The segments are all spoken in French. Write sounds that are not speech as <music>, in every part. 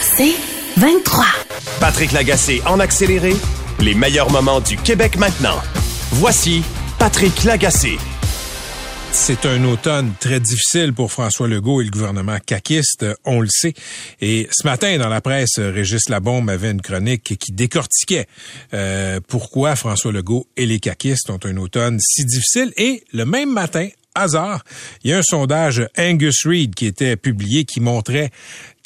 C'est 23. Patrick Lagacé en accéléré, les meilleurs moments du Québec maintenant. Voici Patrick Lagacé. C'est un automne très difficile pour François Legault et le gouvernement caquiste, on le sait. Et ce matin, dans la presse, Régis Labombe avait une chronique qui décortiquait euh, pourquoi François Legault et les caquistes ont un automne si difficile. Et le même matin, hasard, il y a un sondage Angus Reid qui était publié qui montrait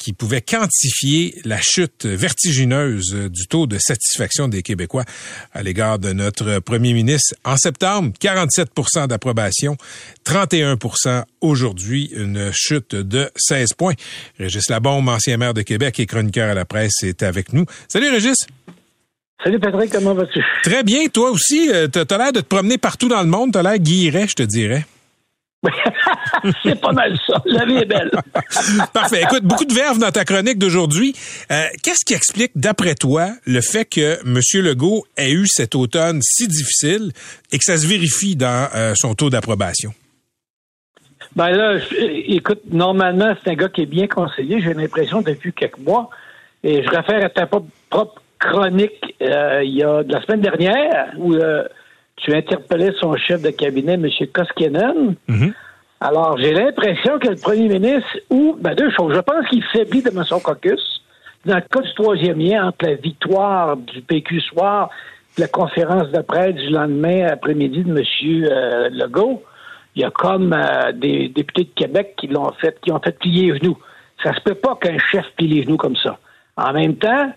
qui pouvait quantifier la chute vertigineuse du taux de satisfaction des Québécois à l'égard de notre premier ministre. En septembre, 47% d'approbation, 31% aujourd'hui, une chute de 16 points. Régis Labombe, ancien maire de Québec et chroniqueur à la presse, est avec nous. Salut Régis. Salut Patrick, comment vas-tu? Très bien, toi aussi. Euh, t'as as, l'air de te promener partout dans le monde. T'as l'air guilleret, je te dirais. C'est pas mal ça. La vie est belle. <laughs> Parfait. Écoute, beaucoup de verve dans ta chronique d'aujourd'hui. Euh, qu'est-ce qui explique, d'après toi, le fait que M. Legault ait eu cet automne si difficile et que ça se vérifie dans euh, son taux d'approbation? Ben là, écoute, normalement, c'est un gars qui est bien conseillé. J'ai l'impression depuis quelques mois. Et je réfère à ta propre chronique euh, il y a de la semaine dernière où tu interpellais son chef de cabinet, M. Koskinen. Mhm. Alors, j'ai l'impression que le premier ministre, ou, ben, deux choses. Je pense qu'il faiblit de son caucus. Dans le cas du troisième lien, entre la victoire du PQ soir et la conférence de presse du lendemain après-midi de M. Euh, Legault, il y a comme euh, des députés de Québec qui l'ont fait, qui ont fait plier les genoux. Ça se peut pas qu'un chef plie les genoux comme ça. En même temps,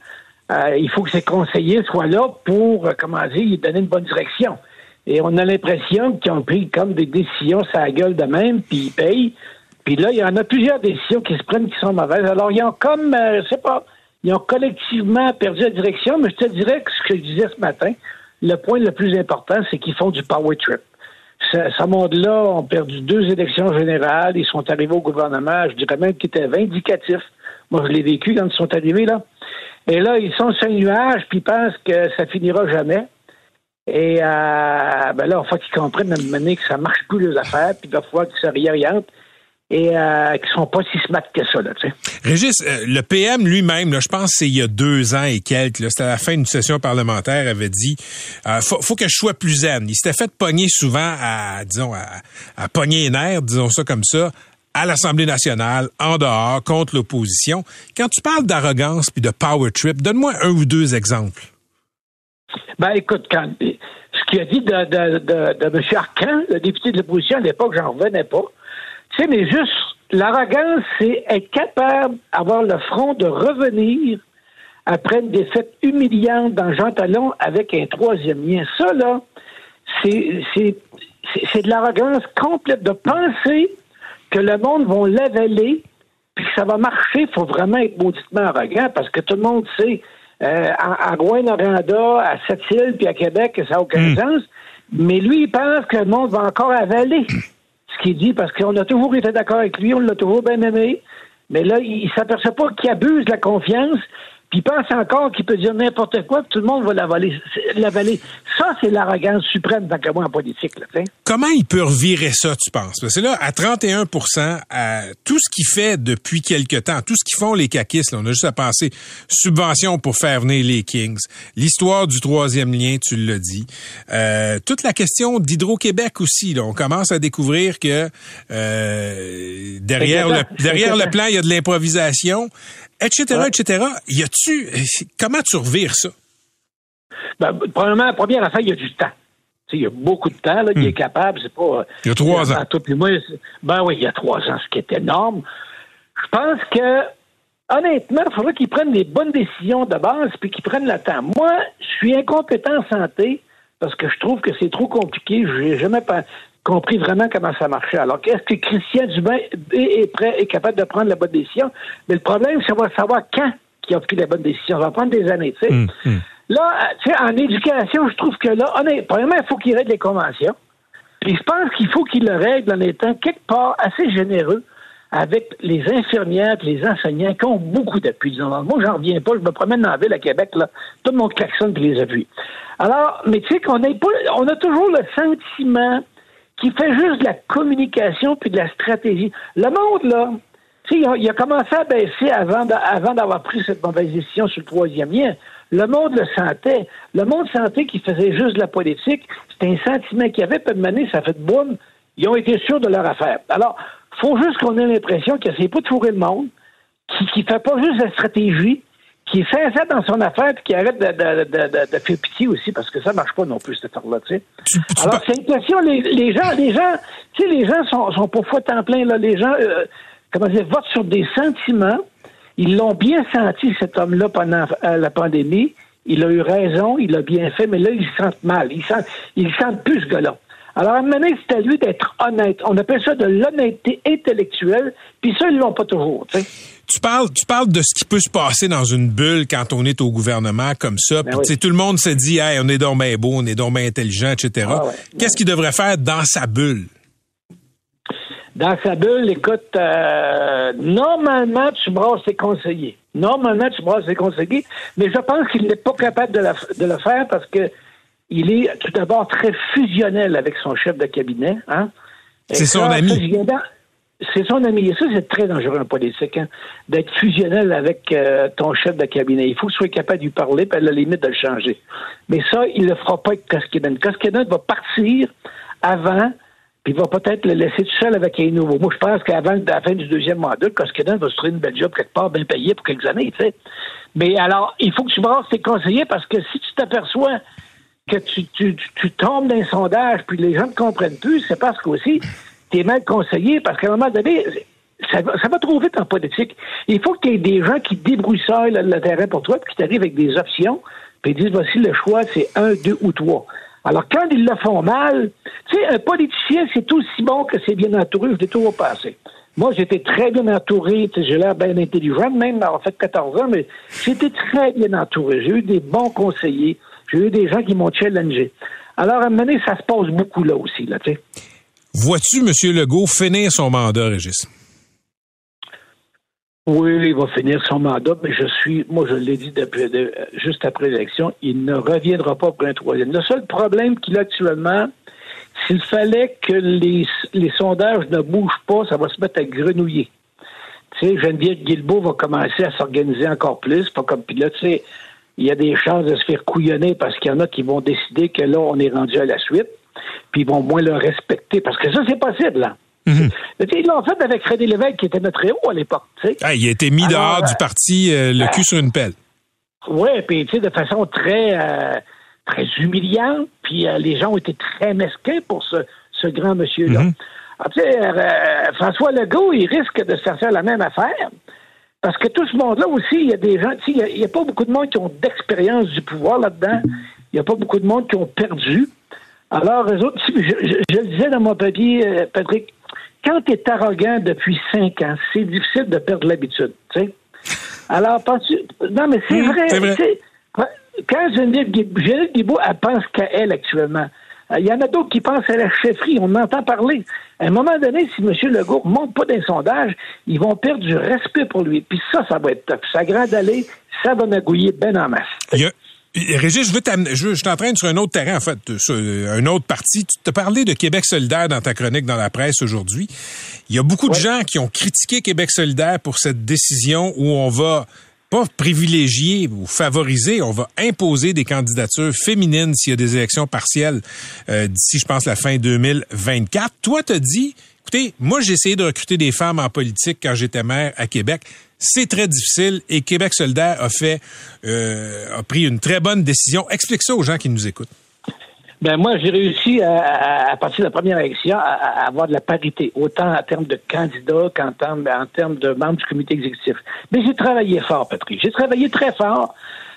euh, il faut que ses conseillers soient là pour, comment dire, donner une bonne direction. Et on a l'impression qu'ils ont pris comme des décisions ça la gueule de même, puis ils payent. Puis là, il y en a plusieurs décisions qui se prennent qui sont mauvaises. Alors, ils ont comme, euh, je sais pas, ils ont collectivement perdu la direction, mais je te dirais que ce que je disais ce matin, le point le plus important, c'est qu'ils font du power trip. Ce, monde-là ont perdu deux élections générales, ils sont arrivés au gouvernement, je dirais même qu'ils étaient vindicatifs. Moi, je l'ai vécu quand ils sont arrivés là. Et là, ils sont sur un nuage, puis ils pensent que ça finira jamais. Et euh, ben là, il faut qu'ils comprennent à un moment donné que ça marche plus les affaires, puis falloir qu'ils se réorientent et euh, qu'ils sont pas si smart que ça. Là, tu sais. Régis, euh, le PM lui-même, je pense c'est il y a deux ans et quelques, c'était à la fin d'une session parlementaire, avait dit euh, faut, faut, que je sois plus zen. Il s'était fait pogner souvent à, disons, à, à pogner les nerfs, disons ça comme ça, à l'Assemblée nationale, en dehors, contre l'opposition. Quand tu parles d'arrogance puis de power trip, donne-moi un ou deux exemples. Ben, écoute, ce qu'il a dit de, M. Arcan, le député de l'opposition à l'époque, j'en revenais pas. Tu sais, mais juste, l'arrogance, c'est être capable d'avoir le front de revenir après une défaite humiliante dans Jean Talon avec un troisième lien. Ça, là, c'est de l'arrogance complète de penser que le monde va l'avaler puis que ça va marcher. Il faut vraiment être mauditement arrogant parce que tout le monde sait euh, à, à Rouen-Noranda, à Sept-Îles, puis à Québec, ça n'a aucun hmm. sens. Mais lui, il pense que le monde va encore avaler ce qu'il dit, parce qu'on a toujours été d'accord avec lui, on l'a toujours bien aimé. Mais là, il, il s'aperçoit pas qu'il abuse de la confiance, puis pense encore qu'il peut dire n'importe quoi, que tout le monde va l'avaler. Ça, c'est l'arrogance suprême, tant que moi, en politique. Là, Comment il peut revirer ça, tu penses? Parce que là, à 31 à tout ce qu'il fait depuis quelque temps, tout ce qu'ils font les caquistes, on a juste à penser subvention pour faire venir les Kings, l'histoire du troisième lien, tu l'as dit, euh, toute la question d'Hydro-Québec aussi. Là, on commence à découvrir que euh, derrière, le, derrière le plan, il y a de l'improvisation etc., etc. Y a-tu, comment tu revires ça? Ben, premièrement, la première affaire, il y a du temps. il y a beaucoup de temps, là, il est hmm. capable, c'est pas. Il y a trois ans. ben oui, il y a trois ans, ce qui est énorme. Je pense que, honnêtement, il faudrait qu'il prenne des bonnes décisions de base puis qu'il prenne le temps. Moi, je suis incompétent en santé parce que je trouve que c'est trop compliqué. Je n'ai jamais compris vraiment comment ça marchait. Alors, est-ce que Christian Dubin est prêt, est capable de prendre la bonne décision? Mais le problème, c'est de savoir quand il a pris la bonne décision. Ça va prendre des années, tu sais. Hum, hum. Là, tu sais, en éducation, je trouve que là, honnêtement, premièrement, il faut qu'il règle les conventions. Puis je pense qu'il faut qu'il le règle en étant quelque part assez généreux avec les infirmières et les enseignants qui ont beaucoup d'appui. Moi, j'en reviens pas. Je me promène dans la ville à Québec, là. Tout le monde klaxonne et les appuie. Alors, mais tu sais qu'on pas, on a toujours le sentiment qui fait juste de la communication puis de la stratégie. Le monde, là, Tu sais, il a, commencé à baisser avant, avant d'avoir pris cette mauvaise décision sur le troisième lien. Le monde le sentait. Le monde sentait qu'il faisait juste de la politique. C'était un sentiment qu'il y avait, peu de manière, ça fait de boum. Ils ont été sûrs de leur affaire. Alors, faut juste qu'on ait l'impression qu'il n'essaie pas de fourrer le monde, qu'il ne fait pas juste la stratégie, qui est sincère dans son affaire puis qui arrête de, de, de, de, faire pitié aussi parce que ça marche pas non plus cette affaire-là, tu sais. Alors c'est une question, les, les, gens, les gens, tu sais, les gens sont, sont pour fois temps plein là, les gens, euh, comment dire, votent sur des sentiments. Ils l'ont bien senti cet homme-là pendant euh, la pandémie. Il a eu raison, il a bien fait, mais là ils se sentent mal, ils sentent, ils sentent plus ce gars-là. Alors, à un moment c'est à lui d'être honnête. On appelle ça de l'honnêteté intellectuelle, puis ça, ils l'ont pas toujours, tu sais. Tu parles, tu parles de ce qui peut se passer dans une bulle quand on est au gouvernement comme ça. Ben puis, tout le monde se dit, hey, on est donc bien beau, on est donc bien intelligent, etc. Ah Qu'est-ce qu'il devrait faire dans sa bulle? Dans sa bulle, écoute, euh, normalement, tu brasses tes conseillers. Normalement, tu brasses tes conseillers, mais je pense qu'il n'est pas capable de, de le faire parce que il est tout d'abord très fusionnel avec son chef de cabinet. Hein? C'est son ami. C'est son ami. Et ça, c'est très dangereux en politique, hein, d'être fusionnel avec euh, ton chef de cabinet. Il faut que tu sois capable de lui parler, puis à la limite de le changer. Mais ça, il ne le fera pas avec Koskinen. Koskinen va partir avant, puis il va peut-être le laisser tout seul avec un nouveau. Moi, je pense qu'avant la fin du deuxième mandat, Koskinen va se trouver une belle job quelque part, bien payé pour quelques années, tu. Mais alors, il faut que tu brasses tes conseillers parce que si tu t'aperçois que tu tombes dans un sondage puis les gens ne comprennent plus, c'est parce qu'aussi, tu es mal conseillé parce qu'à un moment donné, ça va, ça va trop vite en politique. Il faut que tu aies des gens qui débroussaillent le, le terrain pour toi puis qui t'arrivent avec des options puis ils disent voici le choix, c'est un, deux ou trois. Alors, quand ils le font mal, tu sais, un politicien, c'est aussi bon que c'est bien entouré. Je l'ai toujours passé. Moi, j'étais très bien entouré. J'ai l'air bien intelligent, même en fait 14 ans, mais j'étais très bien entouré. J'ai eu des bons conseillers. J'ai eu des gens qui m'ont challengé. Alors, à un moment donné, ça se passe beaucoup là aussi, là, tu sais. Vois-tu M. Legault finir son mandat, Régis? Oui, il va finir son mandat, mais je suis, moi je l'ai dit juste après l'élection, il ne reviendra pas pour un troisième. Le seul problème qu'il a actuellement, s'il fallait que les, sondages ne bougent pas, ça va se mettre à grenouiller. Tu sais, Geneviève Guilbeault va commencer à s'organiser encore plus, pas comme pilote, tu sais, il y a des chances de se faire couillonner parce qu'il y en a qui vont décider que là, on est rendu à la suite, puis ils vont moins le respecter, parce que ça, c'est possible, là. Mm Ils l'ont fait avec Frédéric Lévesque, qui était notre héros à l'époque. Ah, il a été mis dehors du parti, euh, le cul sur une pelle. Oui, puis de façon très, euh, très humiliante, puis euh, les gens ont été très mesquins pour ce, ce grand monsieur-là. Mhm. Ah, François Legault, il risque de se faire la même affaire. Parce que tout ce monde-là aussi, il y a des gens, il n'y a, pas beaucoup de monde qui ont d'expérience du pouvoir là-dedans. Il n'y a pas beaucoup de monde qui ont perdu. Alors, eux autres, je, je, le disais dans mon papier, euh, Patrick, quand tu es arrogant depuis cinq ans, c'est difficile de perdre l'habitude. Tu sais? Alors, penses-tu. Non, mais c'est vrai. vrai. Quand Geneviève Guibault, elle pense qu'à elle actuellement. Euh, il y en a d'autres qui pensent à la chefferie. On entend parler. À un moment donné, si M. Legault ne monte pas d'un sondage, ils vont perdre du respect pour lui. Puis ça, ça va être top. Ça grande aller, ça va nagouiller ben en masse. Régis, je veux t'amener, je, je t'entraîne sur un autre terrain, en fait, sur un autre parti. Tu t'as parlé de Québec solidaire dans ta chronique dans la presse aujourd'hui. Il y a beaucoup de gens qui ont critiqué Québec solidaire pour cette décision où on va pas privilégier ou favoriser, on va imposer des candidatures féminines s'il y a des élections partielles euh, d'ici, je pense, la fin 2024. Toi, t'as dit, écoutez, moi, j'ai essayé de recruter des femmes en politique quand j'étais maire à Québec. C'est très difficile et Québec solidaire a fait, euh, a pris une très bonne décision. Explique ça aux gens qui nous écoutent. Ben moi, j'ai réussi à, partir de la première élection à, avoir de la parité, autant en termes de candidats qu'en termes, en termes de membres du comité exécutif. Mais j'ai travaillé fort, Patrick. J'ai travaillé très fort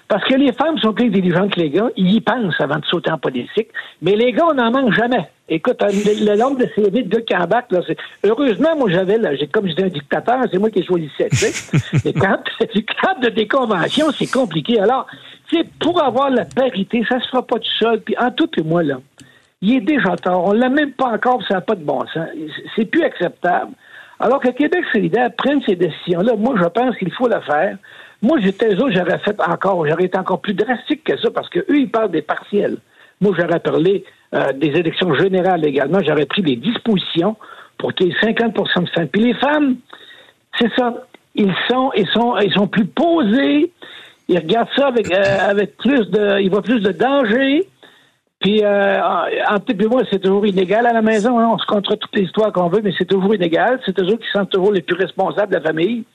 parce que les femmes sont plus intelligentes que les gars. Ils y pensent avant de sauter en politique. Mais les gars, on n'en manque jamais. Écoute, le, nombre de CV de gars qui embarquent, là, heureusement, moi, j'avais, là, j'ai, comme j'étais un dictateur, c'est moi qui ai choisi tu sais. <laughs> Mais quand, quand de déconvention, c'est compliqué. Alors, c'est pour avoir la parité, ça se fera pas tout seul. Puis en tout et moi, là, il est déjà tard. On l'a même pas encore, ça n'a pas de bon sens. C'est plus acceptable. Alors que Québec solidaire prenne ces décisions-là, moi, je pense qu'il faut le faire. Moi, j'étais eux, j'aurais fait encore, j'aurais été encore plus drastique que ça, parce qu'eux, ils parlent des partiels. Moi, j'aurais parlé euh, des élections générales également. J'aurais pris des dispositions pour qu'il y ait 50% de femmes. Puis les femmes, C'est ça. Ils sont, ils sont, ils sont plus posés. Ils regardent ça avec, euh, avec plus de, ils voient plus de danger. Puis, euh, entre et moi, c'est toujours inégal à la maison. Hein. On se contre toutes les histoires qu'on veut, mais c'est toujours inégal. C'est toujours qui sont toujours les plus responsables de la famille.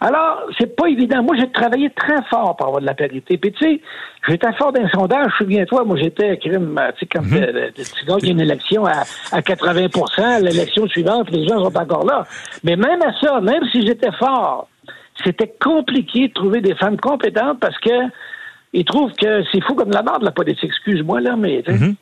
Alors, c'est pas évident. Moi, j'ai travaillé très fort pour avoir de la parité. Puis, tu sais, j'étais fort d'un sondage. Souviens-toi, moi, j'étais crime, tu sais, quand mm tu gagnes une élection à, à 80 l'élection suivante, les gens sont encore là. Mais même à ça, même si j'étais fort, c'était compliqué de trouver des femmes compétentes parce que ils trouvent que c'est fou comme la mort de la politique. Excuse-moi, là, mais. Mhm.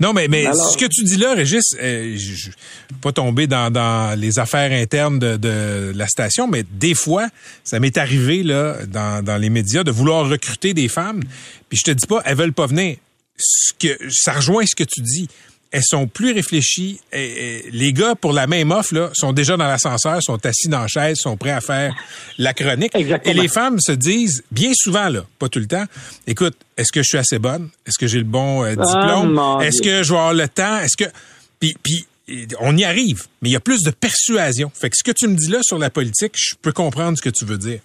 Non, mais, mais ce que tu dis là, Régis, euh, je ne pas tomber dans, dans, les affaires internes de, de, la station, mais des fois, ça m'est arrivé là dans, dans les médias de vouloir recruter des femmes, puis je te dis pas, elles veulent pas venir. Ce que ça rejoint ce que tu dis elles sont plus réfléchies. Et, les gars, pour la même offre, là, sont déjà dans l'ascenseur, sont assis dans la chaise, sont prêts à faire la chronique. Et les femmes se disent, bien souvent, là, pas tout le temps, écoute, est-ce que je suis assez bonne? Est-ce que j'ai le bon euh, ah, diplôme? est-ce que je vais avoir le temps? Est-ce que... Puis, puis on y arrive, mais il y a plus de persuasion. Fait que ce que tu me dis là sur la politique, je peux comprendre ce que tu veux dire.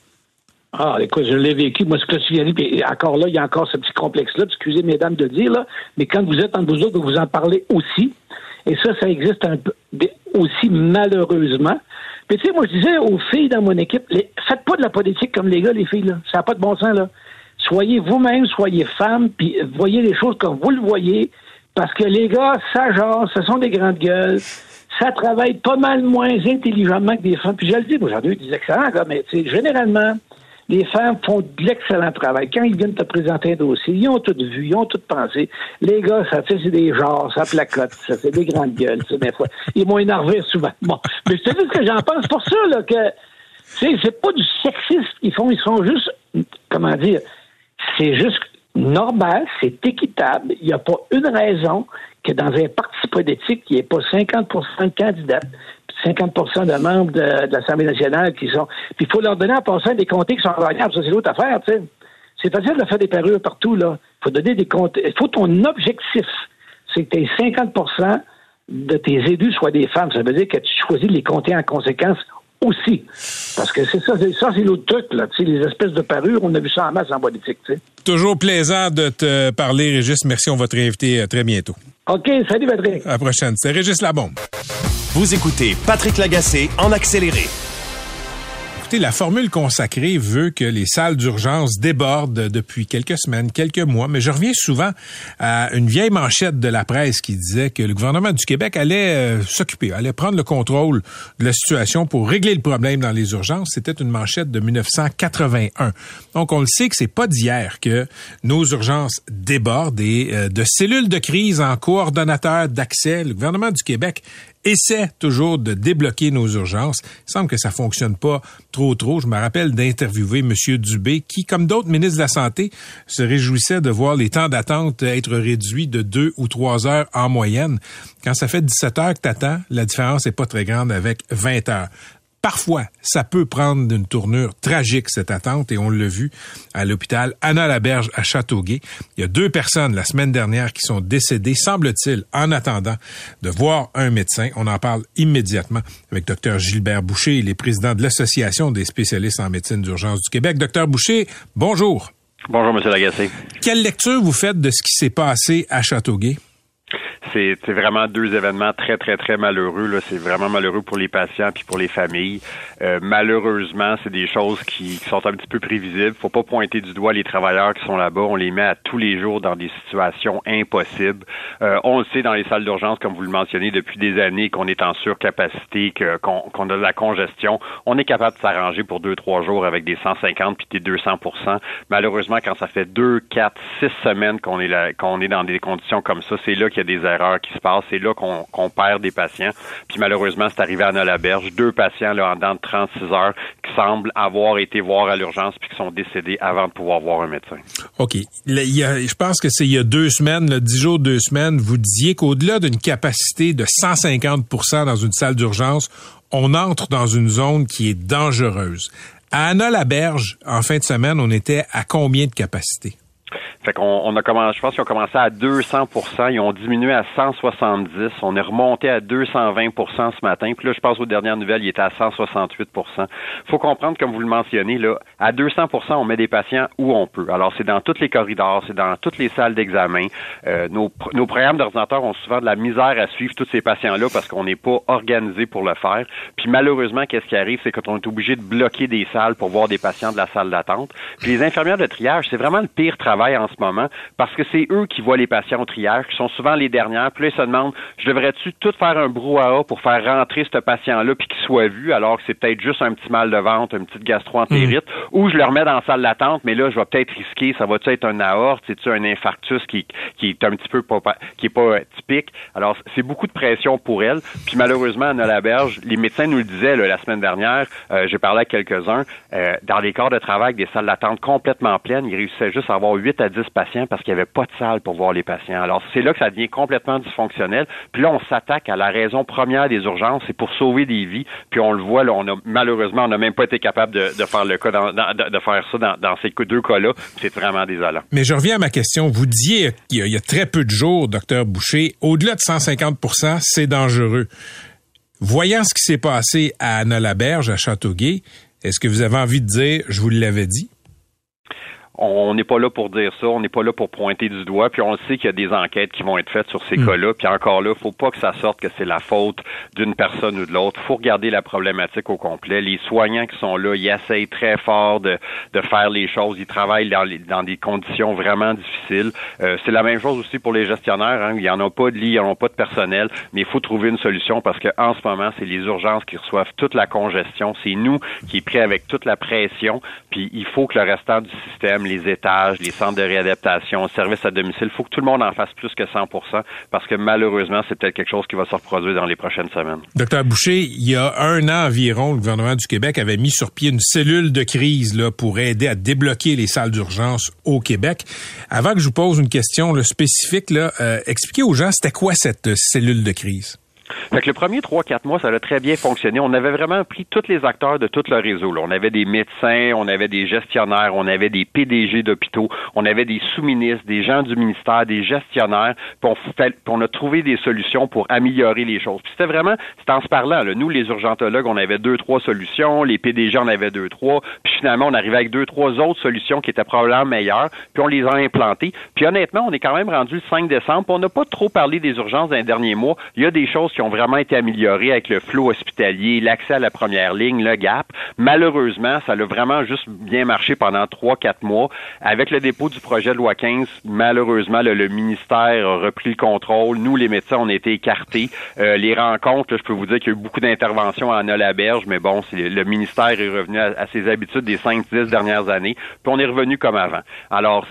Ah, écoute, je l'ai vécu. Moi, ce que tu viens de dire, encore là, il y a encore ce petit complexe-là. Excusez, mesdames, de dire, là. Mais quand vous êtes entre vous autres, vous en parlez aussi. Et ça, ça existe un peu aussi malheureusement. Puis tu sais, moi, je disais aux filles dans mon équipe, les, faites pas de la politique comme les gars, les filles, là. Ça n'a pas de bon sens, là. Soyez vous-même, soyez femme, puis voyez les choses comme vous le voyez. Parce que les gars, ça genre, ce sont des grandes gueules. Ça travaille pas mal moins intelligemment que des femmes. Puis je le dis, aujourd'hui, des excellents mais généralement, les femmes font de l'excellent travail. Quand ils viennent te présenter un dossier, ils ont tout vu, ils ont tout pensé. Les gars, ça fait c'est des genres, ça placote, ça fait des grandes gueules, ça, des fois. Ils m'ont énervé souvent. Bon. Mais c'est juste que j'en pense pour ça, là, que c'est pas du sexisme qu'ils font, ils sont juste, comment dire, c'est juste normal, c'est équitable. Il n'y a pas une raison que dans un parti politique, il n'y ait pas 50% de candidats 50% de membres de, l'Assemblée nationale qui sont. Puis il faut leur donner en passant des comtés qui sont variables. Ça, c'est l'autre affaire, tu sais. C'est facile de faire des parures partout, là. Il faut donner des comtés. Il faut ton objectif, c'est que tes 50% de tes élus soient des femmes. Ça veut dire que tu choisis de les compter en conséquence aussi. Parce que c'est ça, c'est ça, c'est l'autre truc, là. Tu sais, les espèces de parures, on a vu ça en masse en politique, tu sais. Toujours plaisant de te parler, Régis. Merci, on va te réinviter euh, très bientôt. OK, salut, Patrick. À la prochaine. C'est Régis Labombe. Vous écoutez Patrick Lagacé en accéléré la formule consacrée veut que les salles d'urgence débordent depuis quelques semaines, quelques mois, mais je reviens souvent à une vieille manchette de la presse qui disait que le gouvernement du Québec allait euh, s'occuper, allait prendre le contrôle de la situation pour régler le problème dans les urgences. C'était une manchette de 1981. Donc, on le sait que c'est pas d'hier que nos urgences débordent et euh, de cellules de crise en coordonnateur d'accès, le gouvernement du Québec essaie toujours de débloquer nos urgences. Il semble que ça fonctionne pas trop trop. Je me rappelle d'interviewer M. Dubé, qui, comme d'autres ministres de la Santé, se réjouissait de voir les temps d'attente être réduits de deux ou trois heures en moyenne. Quand ça fait 17 heures que t'attends, la différence est pas très grande avec 20 heures. Parfois, ça peut prendre une tournure tragique, cette attente, et on l'a vu à l'hôpital Anna Laberge à Châteauguay. Il y a deux personnes la semaine dernière qui sont décédées, semble-t-il, en attendant de voir un médecin. On en parle immédiatement avec Dr Gilbert Boucher, il est président de l'Association des spécialistes en médecine d'urgence du Québec. Docteur Boucher, bonjour. Bonjour, Monsieur Lagacé. Quelle lecture vous faites de ce qui s'est passé à Châteauguay? C'est vraiment deux événements très, très, très malheureux. C'est vraiment malheureux pour les patients puis pour les familles. Euh, malheureusement, c'est des choses qui, sont un petit peu prévisibles. Faut pas pointer du doigt les travailleurs qui sont là-bas. On les met à tous les jours dans des situations impossibles. Euh, on le sait dans les salles d'urgence, comme vous le mentionnez, depuis des années, qu'on est en surcapacité, qu'on a de la congestion. On est capable de s'arranger pour deux, trois jours avec des 150 puis des 200% Malheureusement, quand ça fait deux, quatre, six semaines qu'on est là, qu'on est dans des conditions comme ça, c'est là qu'il y a des erreurs qui se passent. C'est là qu'on perd des patients. Puis malheureusement, c'est arrivé à Nolaberge. Deux patients là, en dedans de 36 heures qui semblent avoir été voir à l'urgence puis qui sont décédés avant de pouvoir voir un médecin. OK. je pense que c'est il y a deux semaines, le dix jours, deux semaines, vous disiez qu'au-delà d'une capacité de 150% dans une salle d'urgence, on entre dans une zone qui est dangereuse. À Anna-la-Berge, en fin de semaine, on était à combien de capacité? Fait qu'on on a commencé, je pense qu'ils ont commencé à 200% ils ont diminué à 170 on est remonté à 220% ce matin, puis là, je pense aux dernières nouvelles, il était à 168% faut comprendre, comme vous le mentionnez, là, à 200% on met des patients où on peut. Alors, c'est dans tous les corridors, c'est dans toutes les salles d'examen. Euh, nos, nos programmes d'ordinateur ont souvent de la misère à suivre tous ces patients-là parce qu'on n'est pas organisé pour le faire. Puis malheureusement, qu'est-ce qui arrive, c'est qu'on est obligé de bloquer des salles pour voir des patients de la salle d'attente. Puis les infirmières de triage, c'est vraiment le pire travail en ce moment parce que c'est eux qui voient les patients au triage, qui sont souvent les dernières. Puis là, ils se demandent, je devrais-tu tout faire un brouhaha pour faire rentrer ce patient-là puis qu'il soit vu alors que c'est peut-être juste un petit mal de ventre, une petite gastroentérite, mmh. ou je le remets dans la salle d'attente, mais là, je vais peut-être risquer, ça va-tu être un aorte, c'est-tu un infarctus qui, qui est un petit peu pas, qui est pas euh, typique? Alors, c'est beaucoup de pression pour elle. Puis malheureusement, Anna Laberge, les médecins nous le disaient la semaine dernière, euh, j'ai parlé à quelques-uns, euh, dans les corps de travail, des salles d'attente complètement pleines, ils réussissaient juste à avoir 8 à 10 patients parce qu'il n'y avait pas de salle pour voir les patients. Alors, c'est là que ça devient complètement dysfonctionnel. Puis là, on s'attaque à la raison première des urgences, c'est pour sauver des vies. Puis on le voit, là, on a malheureusement, on n'a même pas été capable de, faire le cas de, faire ça dans, ces deux cas-là. C'est vraiment désolant. Mais je reviens à ma question. Vous disiez qu'il y, a très peu de jours, docteur Boucher, au-delà de 150% c'est dangereux. Voyant ce qui s'est passé à Anna-Laberge, à Châteauguay, est-ce que vous avez envie de dire, je vous l'avais dit? On n'est pas là pour dire ça, on n'est pas là pour pointer du doigt, puis on sait qu'il y a des enquêtes qui vont être faites sur ces hmm. cas-là, puis encore là, faut pas que ça sorte que c'est la faute d'une personne ou de l'autre. faut regarder la problématique au complet. Les soignants qui sont là, ils essayent très fort de, de faire les choses, ils travaillent dans, dans des conditions vraiment difficiles. Euh, c'est la même chose aussi pour les gestionnaires, hein. il n'y en a pas de lit, il n'y en a pas de personnel, mais il faut trouver une solution parce que en ce moment, c'est les urgences qui reçoivent toute la congestion, c'est nous qui est pris avec toute la pression, puis il faut que le restant du système, les étages, les centres de réadaptation, services à domicile. Il faut que tout le monde en fasse plus que 100 parce que malheureusement, c'est peut-être quelque chose qui va se reproduire dans les prochaines semaines. Docteur Boucher, il y a un an environ, le gouvernement du Québec avait mis sur pied une cellule de crise pour aider à débloquer les salles d'urgence au Québec. Avant que je vous pose une question spécifique, euh, expliquez aux gens, c'était quoi cette euh, cellule de crise? Fait que le premier trois, quatre mois, ça a très bien fonctionné. On avait vraiment pris tous les acteurs de tout le réseau. Là. On avait des médecins, on avait des gestionnaires, on avait des PDG d'hôpitaux, on avait des sous-ministres, des gens du ministère, des gestionnaires, puis on, a trouvé des solutions pour améliorer les choses. Puis c'était vraiment, c'était en se parlant. Là. Nous, les urgentologues, on avait deux, trois solutions, les PDG en avaient deux, trois, puis finalement, on arrivait avec deux, trois autres solutions qui étaient probablement meilleures, puis on les a implantées. Puis honnêtement, on est quand même rendu le 5 décembre, puis on n'a pas trop parlé des urgences dans les derniers mois. Il y a des choses qui ont vraiment été amélioré avec le flot hospitalier, l'accès à la première ligne, le GAP. Malheureusement, ça a vraiment juste bien marché pendant trois, quatre mois. Avec le dépôt du projet de loi 15, malheureusement, le, ministère a repris le contrôle. Nous, les médecins, on a été écartés. Euh, les rencontres, je peux vous dire qu'il y a eu beaucoup d'interventions à Anna-Laberge, mais bon, le ministère est revenu à, ses habitudes des cinq, dix dernières années, puis on est revenu comme avant. Alors,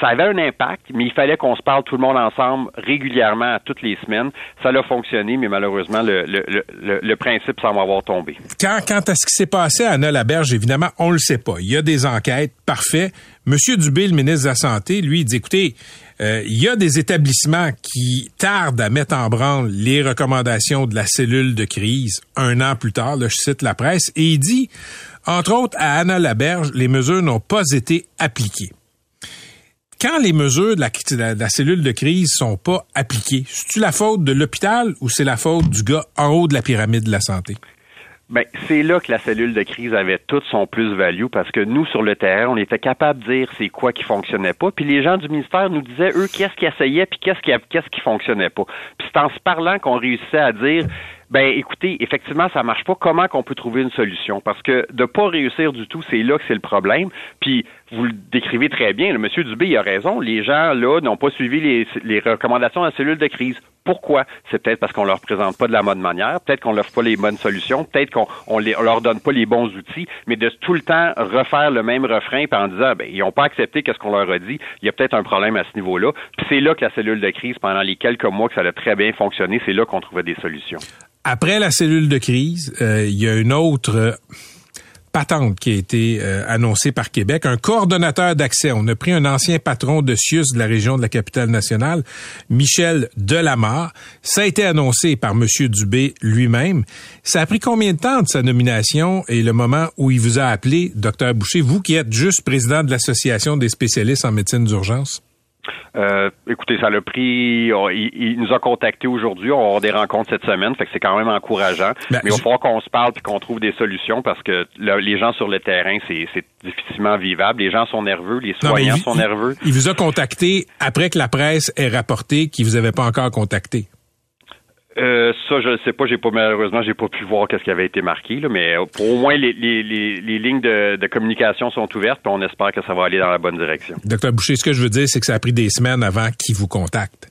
ça avait un impact, mais il fallait qu'on se parle tout le monde ensemble régulièrement, toutes les semaines. Ça a fonctionné, mais malheureusement, le, principe semble avoir tombé. Quand, quant à ce qui s'est passé à Anna Laberge, évidemment, on le sait pas. Il y a des enquêtes, parfait. Monsieur Dubé, le ministre de la Santé, lui, dit, écoutez, euh, il y a des établissements qui tardent à mettre en branle les recommandations de la cellule de crise un an plus tard, là, je cite la presse, et il dit, entre autres, à Anna Laberge, les mesures n'ont pas été appliquées quand les mesures de la, cellule de crise sont pas appliquées, c'est-tu la faute de l'hôpital ou c'est la faute du gars en haut de la pyramide de la santé? Ben, c'est là que la cellule de crise avait toute son plus-value parce que nous, sur le terrain, on était capable de dire c'est quoi qui fonctionnait pas. Puis les gens du ministère nous disaient, eux, qu'est-ce qui essayait puis qu'est-ce qui, qu'est-ce qui fonctionnait pas. Puis c'est en se parlant qu'on réussissait à dire, ben, écoutez, effectivement, ça marche pas. Comment qu'on peut trouver une solution? Parce que de pas réussir du tout, c'est là que c'est le problème. Puis, vous le décrivez très bien. Le monsieur Dubé, il a raison. Les gens, là, n'ont pas suivi les, recommandations de la cellule de crise. Pourquoi? C'est peut-être parce qu'on leur présente pas de la bonne manière, peut-être qu'on leur offre pas les bonnes solutions, peut-être qu'on on, leur donne pas les bons outils, mais de tout le temps refaire le même refrain en disant, ben, ils n'ont pas accepté qu'est-ce qu'on leur a dit, il y a peut-être un problème à ce niveau-là. Puis c'est là que la cellule de crise, pendant les quelques mois que ça a très bien fonctionné, c'est là qu'on trouvait des solutions. Après la cellule de crise, euh, il y a une autre euh, patente qui a été euh, annoncée par Québec, un coordonnateur d'accès. On a pris un ancien patron de CIUS de la région de la capitale nationale, Michel Delamarre. Ça a été annoncé par M. Dubé lui-même. Ça a pris combien de temps de sa nomination et le moment où il vous a appelé, docteur Boucher, vous qui êtes juste président de l'Association des spécialistes en médecine d'urgence? Euh, écoutez, ça l'a pris. il, nous a contactés aujourd'hui. On va avoir des rencontres cette semaine, fait que c'est quand même encourageant. Ben, Mais il va falloir qu'on se parle puis qu'on trouve des solutions parce que les gens sur le terrain, c'est difficilement vivable. Les gens sont nerveux, les soignants sont nerveux. Il vous a contacté après que la presse ait rapporté qu'il vous avait pas encore contacté. Euh, ça, je ne sais pas. J'ai pas malheureusement, j'ai pas pu voir qu'est-ce qui avait été marqué, là, mais euh, pour au moins les, les, les, lignes de, de, communication sont ouvertes, puis on espère que ça va aller dans la bonne direction. Docteur Boucher, ce que je veux dire, c'est que ça a pris des semaines avant qu'il vous contacte.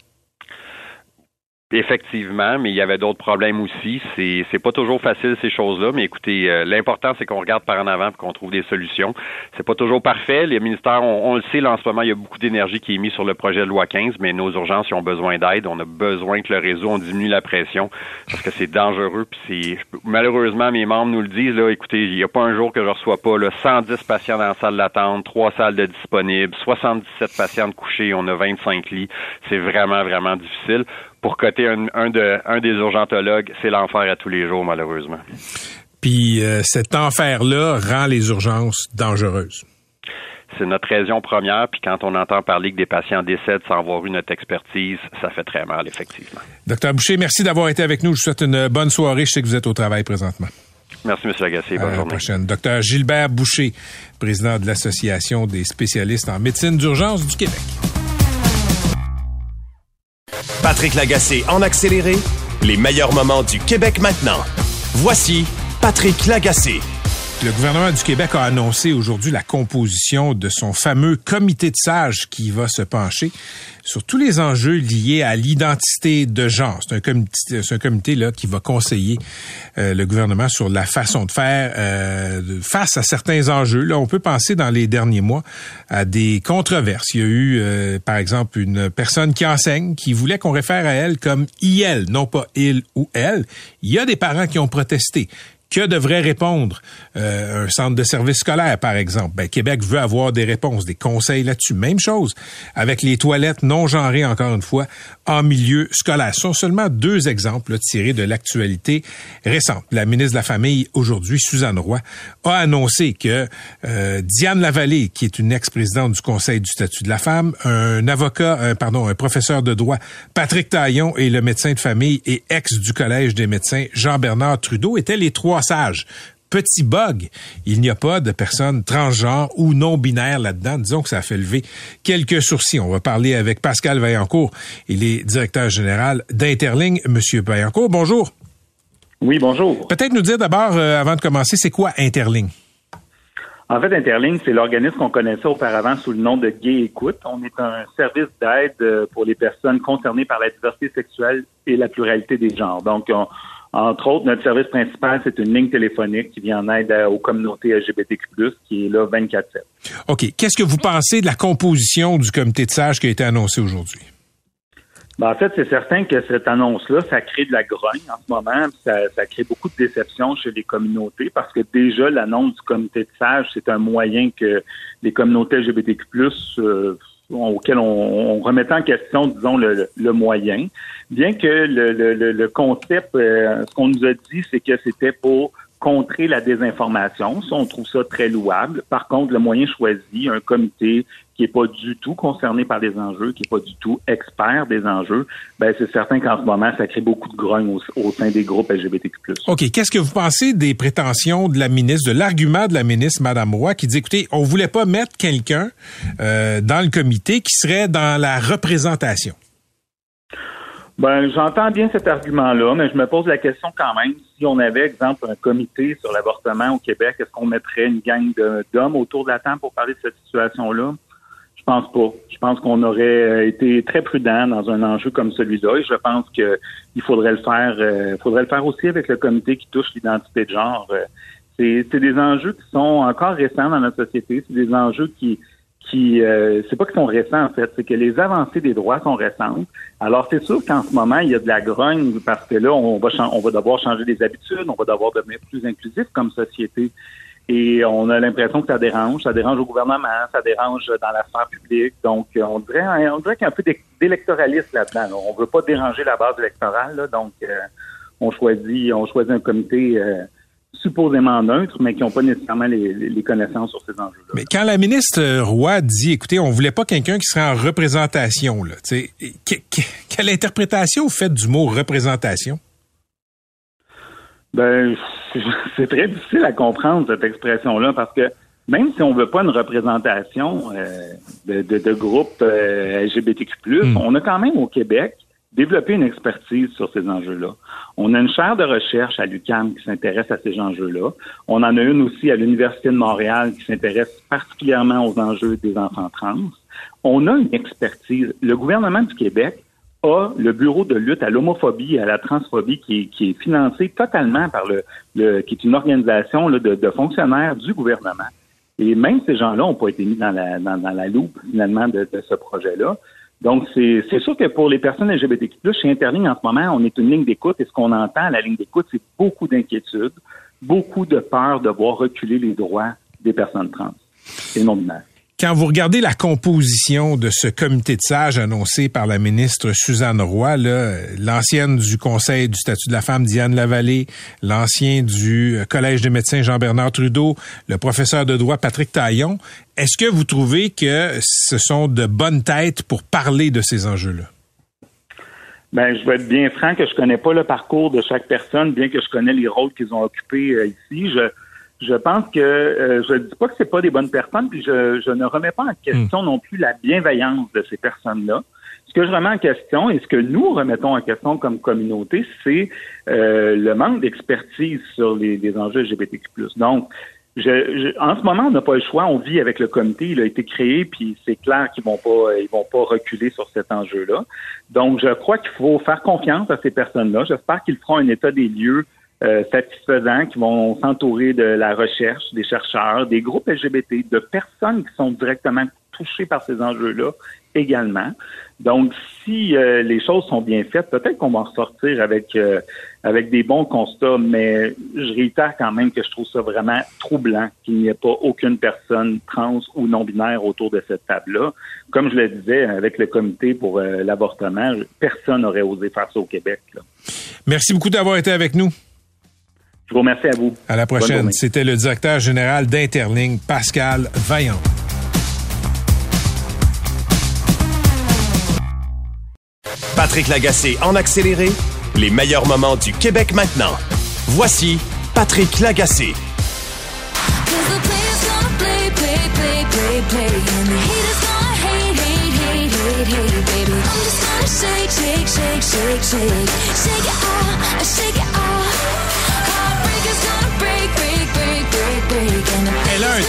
Effectivement, mais il y avait d'autres problèmes aussi. C'est c'est pas toujours facile ces choses-là, mais écoutez, euh, l'important c'est qu'on regarde par en avant et qu'on trouve des solutions. C'est pas toujours parfait. Les ministères, on, le sait, là, en ce moment, il y a beaucoup d'énergie qui est mise sur le projet de loi 15, mais nos urgences ils ont besoin d'aide. On a besoin que le réseau on diminue la pression parce que c'est dangereux. Puis c'est malheureusement mes membres nous le disent là. Écoutez, il n'y a pas un jour que je reçois pas là, 110 patients dans la salle d'attente, trois salles de disponibles, 77 patients couchés, on a 25 lits. C'est vraiment vraiment difficile pour coter un, de, un des urgentologues, c'est l'enfer à tous les jours, malheureusement. Puis euh, cet enfer-là rend les urgences dangereuses. C'est notre raison première, puis quand on entend parler que des patients décèdent sans avoir eu notre expertise, ça fait très mal, effectivement. Docteur Boucher, merci d'avoir été avec nous. Je vous souhaite une bonne soirée. Je sais que vous êtes au travail présentement. Merci, M. Lagacé. Bonne à la prochaine. Docteur Gilbert Boucher, président de l'Association des spécialistes en médecine d'urgence du Québec. Patrick Lagacé en accéléré, les meilleurs moments du Québec maintenant. Voici Patrick Lagacé. Le gouvernement du Québec a annoncé aujourd'hui la composition de son fameux comité de sages qui va se pencher sur tous les enjeux liés à l'identité de genre. C'est un comité, là qui va conseiller euh, le gouvernement sur la façon de faire euh, face à certains enjeux. Là, on peut penser dans les derniers mois à des controverses. Il y a eu, euh, par exemple, une personne qui enseigne qui voulait qu'on réfère à elle comme il, non pas il ou elle. Il y a des parents qui ont protesté. Que devrait répondre euh, un centre de service scolaire, par exemple? Ben, Québec veut avoir des réponses, des conseils là-dessus. Même chose avec les toilettes non genrées, encore une fois, en milieu scolaire. Ce sont seulement deux exemples tirés de l'actualité récente. La ministre de la Famille, aujourd'hui, Suzanne Roy, a annoncé que euh, Diane Lavallée, qui est une ex-présidente du Conseil du statut de la femme, un avocat, pardon, un professeur de droit, Patrick Taillon, et le médecin de famille et ex du Collège des médecins, Jean-Bernard Trudeau, étaient les trois Petit bug, il n'y a pas de personnes transgenres ou non binaires là-dedans. Disons que ça a fait lever quelques sourcils. On va parler avec Pascal Vaillancourt. Il est directeur général d'Interling. Monsieur Vaillancourt, bonjour. Oui, bonjour. Peut-être nous dire d'abord, euh, avant de commencer, c'est quoi Interling? En fait, Interling, c'est l'organisme qu'on connaissait auparavant sous le nom de Gay Écoute. On est un service d'aide euh, pour les personnes concernées par la diversité sexuelle et la pluralité des genres. Donc, on, entre autres, notre service principal, c'est une ligne téléphonique qui vient en aide aux communautés LGBTQ+, qui est là 24-7. OK. Qu'est-ce que vous pensez de la composition du comité de sages qui a été annoncé aujourd'hui? Ben, en fait, c'est certain que cette annonce-là, ça crée de la grogne en ce moment. Ça, ça, crée beaucoup de déception chez les communautés parce que déjà, l'annonce du comité de sages, c'est un moyen que les communautés LGBTQ+, euh, auquel on, on, remettait en question, disons, le, moyen. Bien que le, le, le concept, euh, ce qu'on nous a dit, c'est que c'était pour contrer la désinformation. Ça, on trouve ça très louable. Par contre, le moyen choisi, un comité qui n'est pas du tout concerné par les enjeux, qui n'est pas du tout expert des enjeux, ben c'est certain qu'en ce moment, ça crée beaucoup de grogne au, sein des groupes LGBTQ+. OK. Qu'est-ce que vous pensez des prétentions de la ministre, de l'argument de la ministre, Madame Roy, qui dit, écoutez, on voulait pas mettre quelqu'un euh, dans le comité qui serait dans la représentation? Ben, j'entends bien cet argument-là, mais je me pose la question quand même. On avait, exemple, un comité sur l'avortement au Québec, est-ce qu'on mettrait une gang d'hommes autour de la table pour parler de cette situation-là? Je pense pas. Je pense qu'on aurait euh, été très prudent dans un enjeu comme celui-là et je pense qu'il faudrait le faire euh, faudrait le faire aussi avec le comité qui touche l'identité de genre. Euh, c'est des enjeux qui sont encore récents dans notre société. C'est des enjeux qui qui euh, c'est pas qu'ils sont récents en fait, c'est que les avancées des droits sont récentes. Alors c'est sûr qu'en ce moment il y a de la grogne parce que là on va on va devoir changer des habitudes, on va devoir devenir plus inclusif comme société. Et on a l'impression que ça dérange, ça dérange au gouvernement, ça dérange dans la sphère publique. Donc on dirait on dirait qu'il y a un peu d'électoralisme là-dedans. On veut pas déranger la base électorale, donc euh, on choisit on choisit un comité euh, supposément neutres, mais qui n'ont pas nécessairement les, connaissances sur ces enjeux-là. Mais quand la ministre Roy dit, écoutez, on voulait pas quelqu'un qui serait en représentation, là, quelle interprétation vous faites du mot représentation? Ben, <laughs> c'est très difficile à comprendre cette expression-là parce que même si on veut pas une représentation euh, de, de, de groupes euh, LGBTQ+, hmm. on a quand même au Québec développé une expertise sur ces enjeux-là. On a une chaire de recherche à l'UQAM qui s'intéresse à ces enjeux-là. On en a une aussi à l'Université de Montréal qui s'intéresse particulièrement aux enjeux des enfants trans. On a une expertise. Le gouvernement du Québec a le bureau de lutte à l'homophobie et à la transphobie qui, est financé totalement par le, le qui est une organisation de, fonctionnaires du gouvernement. Et même ces gens-là n'ont pas été mis dans la, dans la loupe finalement de, de ce projet-là. Donc, c'est sûr que pour les personnes LGBTQ+, chez Interligne, en ce moment, on est une ligne d'écoute et ce qu'on entend à la ligne d'écoute, c'est beaucoup d'inquiétude, beaucoup de peur de voir reculer les droits des personnes trans et non-binaires. Quand vous regardez la composition de ce comité de sages annoncé par la ministre Suzanne Roy, l'ancienne du Conseil du statut de la femme Diane Lavallée, l'ancien du Collège des médecins Jean-Bernard Trudeau, le professeur de droit Patrick Taillon, est-ce que vous trouvez que ce sont de bonnes têtes pour parler de ces enjeux-là? Ben, je vais être bien franc que je connais pas le parcours de chaque personne, bien que je connais les rôles qu'ils ont occupés euh, ici. Je, je pense que euh, je ne dis pas que c'est pas des bonnes personnes, puis je, je ne remets pas en question hmm. non plus la bienveillance de ces personnes-là. Ce que je remets en question et ce que nous remettons en question comme communauté, c'est euh, le manque d'expertise sur les, les, enjeux LGBTQ+. Donc, je, en ce moment, on n'a pas le choix. On vit avec le comité. Il a été créé, puis c'est clair qu'ils vont pas, ils vont pas reculer sur cet enjeu-là. Donc, je crois qu'il faut faire confiance à ces personnes-là. J'espère qu'ils feront un état des lieux euh, satisfaisants qui vont s'entourer de la recherche, des chercheurs, des groupes LGBT, de personnes qui sont directement touchées par ces enjeux-là également. Donc, si euh, les choses sont bien faites, peut-être qu'on va en sortir avec euh, avec des bons constats, mais je réitère quand même que je trouve ça vraiment troublant qu'il n'y ait pas aucune personne trans ou non binaire autour de cette table-là. Comme je le disais avec le comité pour l'avortement, personne n'aurait osé faire ça au Québec. Merci beaucoup d'avoir été avec nous. Je vous remercie à vous. À la prochaine. C'était le directeur général d'Interling, Pascal Vaillant. Patrick Lagacé en accéléré, les meilleurs moments du Québec maintenant. Voici Patrick Lagacé.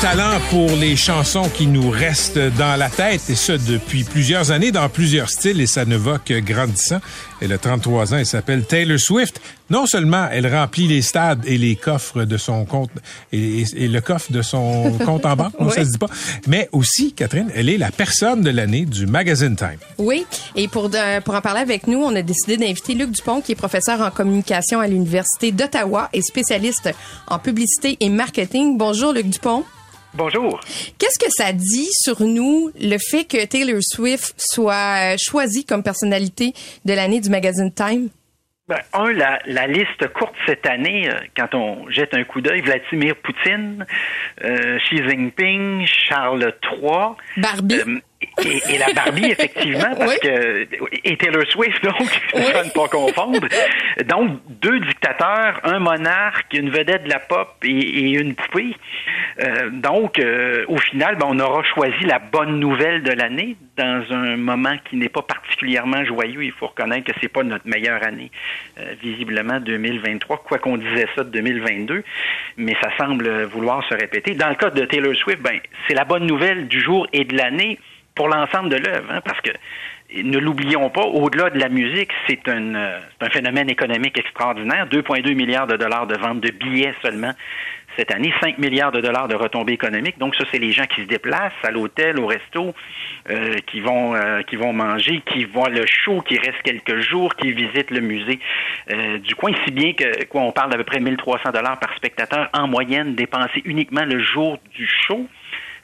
Talent pour les chansons qui nous restent dans la tête, et ce depuis plusieurs années, dans plusieurs styles, et ça ne va que grandissant. Elle a 33 ans, elle s'appelle Taylor Swift. Non seulement elle remplit les stades et les coffres de son compte, et, le coffre de son <laughs> compte en banque, ça se dit pas, mais aussi, Catherine, elle est la personne de l'année du Magazine Time. Oui, et pour, pour en parler avec nous, on a décidé d'inviter Luc Dupont, qui est professeur en communication à l'Université d'Ottawa et spécialiste en publicité et marketing. Bonjour, Luc Dupont. Bonjour. Qu'est-ce que ça dit sur nous, le fait que Taylor Swift soit choisie comme personnalité de l'année du magazine Time? Ben, un, la, la, liste courte cette année, euh, quand on jette un coup d'œil, Vladimir Poutine, euh, Xi Jinping, Charles III. Barbie. Euh, et, la Barbie, effectivement, parce que et Taylor Swift, donc, <laughs> oui. ne pas confondre. Donc, deux dictateurs, un monarque, une vedette de la pop et, une poupée. Euh, donc, euh, au final, ben, on aura choisi la bonne nouvelle de l'année dans un moment qui n'est pas particulièrement joyeux. Il faut reconnaître que c'est pas notre meilleure année, euh, visiblement 2023, quoi qu'on disait ça de 2022, mais ça semble vouloir se répéter. Dans le cas de Taylor Swift, ben, c'est la bonne nouvelle du jour et de l'année pour l'ensemble de l'œuvre, hein, parce que ne l'oublions pas, au-delà de la musique, c'est un, euh, un phénomène économique extraordinaire. 2,2 milliards de dollars de vente de billets seulement cette année, 5 milliards de dollars de retombées économiques. Donc ça, c'est les gens qui se déplacent à l'hôtel, au resto, euh, qui vont euh, qui vont manger, qui voient le show, qui restent quelques jours, qui visitent le musée du coin, si bien que quoi, on parle d'à peu près 1300 dollars par spectateur en moyenne dépensé uniquement le jour du show.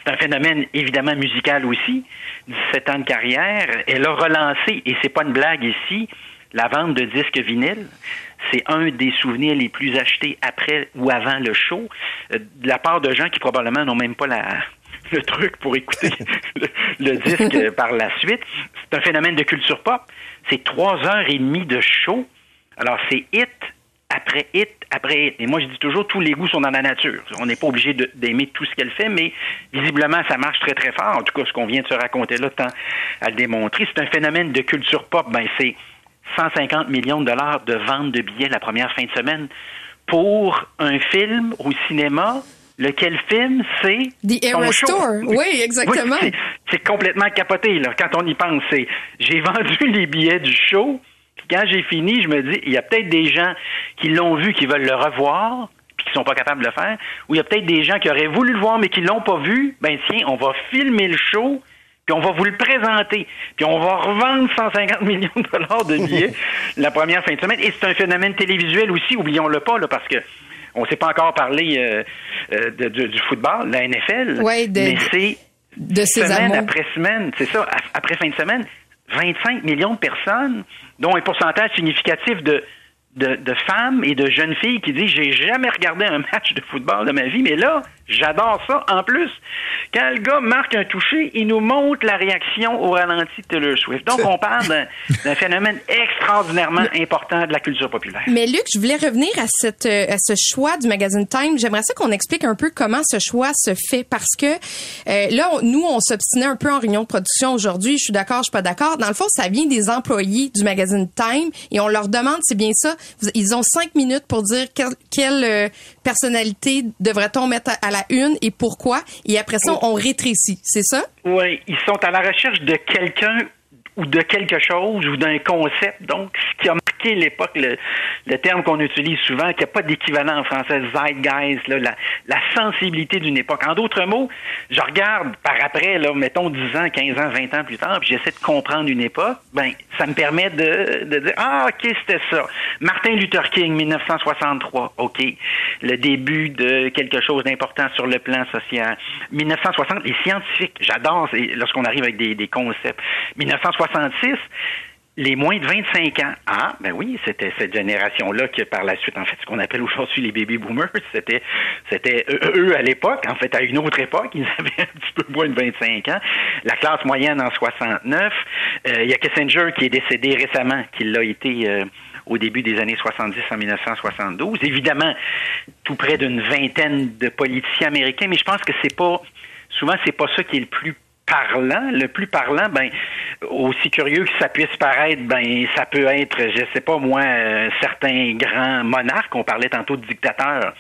C'est un phénomène évidemment musical aussi. 17 ans de carrière. Elle a relancé, et c'est pas une blague ici, la vente de disques vinyles. C'est un des souvenirs les plus achetés après ou avant le show, euh, de la part de gens qui probablement n'ont même pas la, <laughs> le truc pour écouter <laughs> le, disque <laughs> par la suite. C'est un phénomène de culture pop. C'est trois heures et demie de show. Alors, c'est hit après hit après hit. Et moi, je dis toujours, tous les goûts sont dans la nature. On n'est pas obligé d'aimer tout ce qu'elle fait, mais visiblement, ça marche très, très fort. En tout cas, ce qu'on vient de se raconter là, tant à le démontrer. C'est un phénomène de culture pop. Ben, c'est 150 millions de dollars de vente de billets la première fin de semaine pour un film au cinéma Lequel film, c'est The Era Store. Oui, exactement. c'est complètement capoté là. Quand on y pense, c'est j'ai <laughs> vendu les billets du show. Quand j'ai fini, je me dis, il y a peut-être des gens qui l'ont vu, qui veulent le revoir, puis qui sont pas capables de le faire. Ou il y a peut-être des gens qui auraient voulu le voir mais qui l'ont pas vu. Ben tiens, on va filmer le show puis on va vous le présenter, puis on va revendre 150 <laughs> millions de dollars de billets <laughs> la première fin de semaine. Et c'est un phénomène télévisuel aussi, oublions-le pas, là, parce que on ne s'est pas encore parlé euh, euh, du football, la NFL, mais c'est de semaine après semaine, c'est ça, après fin de semaine, 25 millions de personnes, dont un pourcentage significatif de de, femmes et de jeunes filles qui disent j'ai jamais regardé un match de football de ma vie, mais là, j'adore ça. En plus, quand le gars marque un toucher, il nous montre la réaction au ralenti de Taylor Swift. Donc, on parle d'un phénomène extraordinairement important de la culture populaire. Mais Luc, je voulais revenir à, cette, à ce choix du magazine Time. J'aimerais ça qu'on explique un peu comment ce choix se fait parce que euh, là, nous, on s'obstinait un peu en réunion de production aujourd'hui. Je suis d'accord, je suis pas d'accord. Dans le fond, ça vient des employés du magazine Time et on leur demande, c'est bien ça, ils ont cinq minutes pour dire quelle, euh, personnalité devrait-on mettre à, la une et pourquoi? Et après ça, on rétrécit. C'est ça? Oui, ils sont à la recherche de quelqu'un ou de quelque chose ou d'un concept. Donc, ce qui a marqué l'époque, le, terme qu'on utilise souvent, qui n'a pas d'équivalent en français, zeitgeist, là, la, la sensibilité d'une époque. En d'autres mots, je regarde par après, là, mettons 10 ans, 15 ans, 20 ans plus tard, puis j'essaie de comprendre une époque, ben, ça me permet de, de dire, ah, OK, c'était ça. Martin Luther King, 1963, OK. Le début de quelque chose d'important sur le plan social. 1960, les scientifiques, j'adore lorsqu'on arrive avec des, des concepts. 1960, 66, les moins de 25 ans. Ah, ben oui, c'était cette génération-là qui, par la suite, en fait, ce qu'on appelle aujourd'hui les baby boomers, c'était, c'était eux à l'époque, en fait, à une autre époque, <laughs> ils avaient un petit peu moins de 25 ans. La classe moyenne en 69. Euh, il y a Kissinger qui est décédé récemment, qui l'a été euh, au début des années 70 en 1972. Évidemment, tout près d'une vingtaine de politiciens américains, mais je pense que c'est pas, souvent, c'est pas ça qui est le plus parlant, le plus parlant, ben aussi curieux que ça puisse paraître, ben ça peut être, je sais pas moi, euh, certains grands monarques. On parlait tantôt de dictateurs.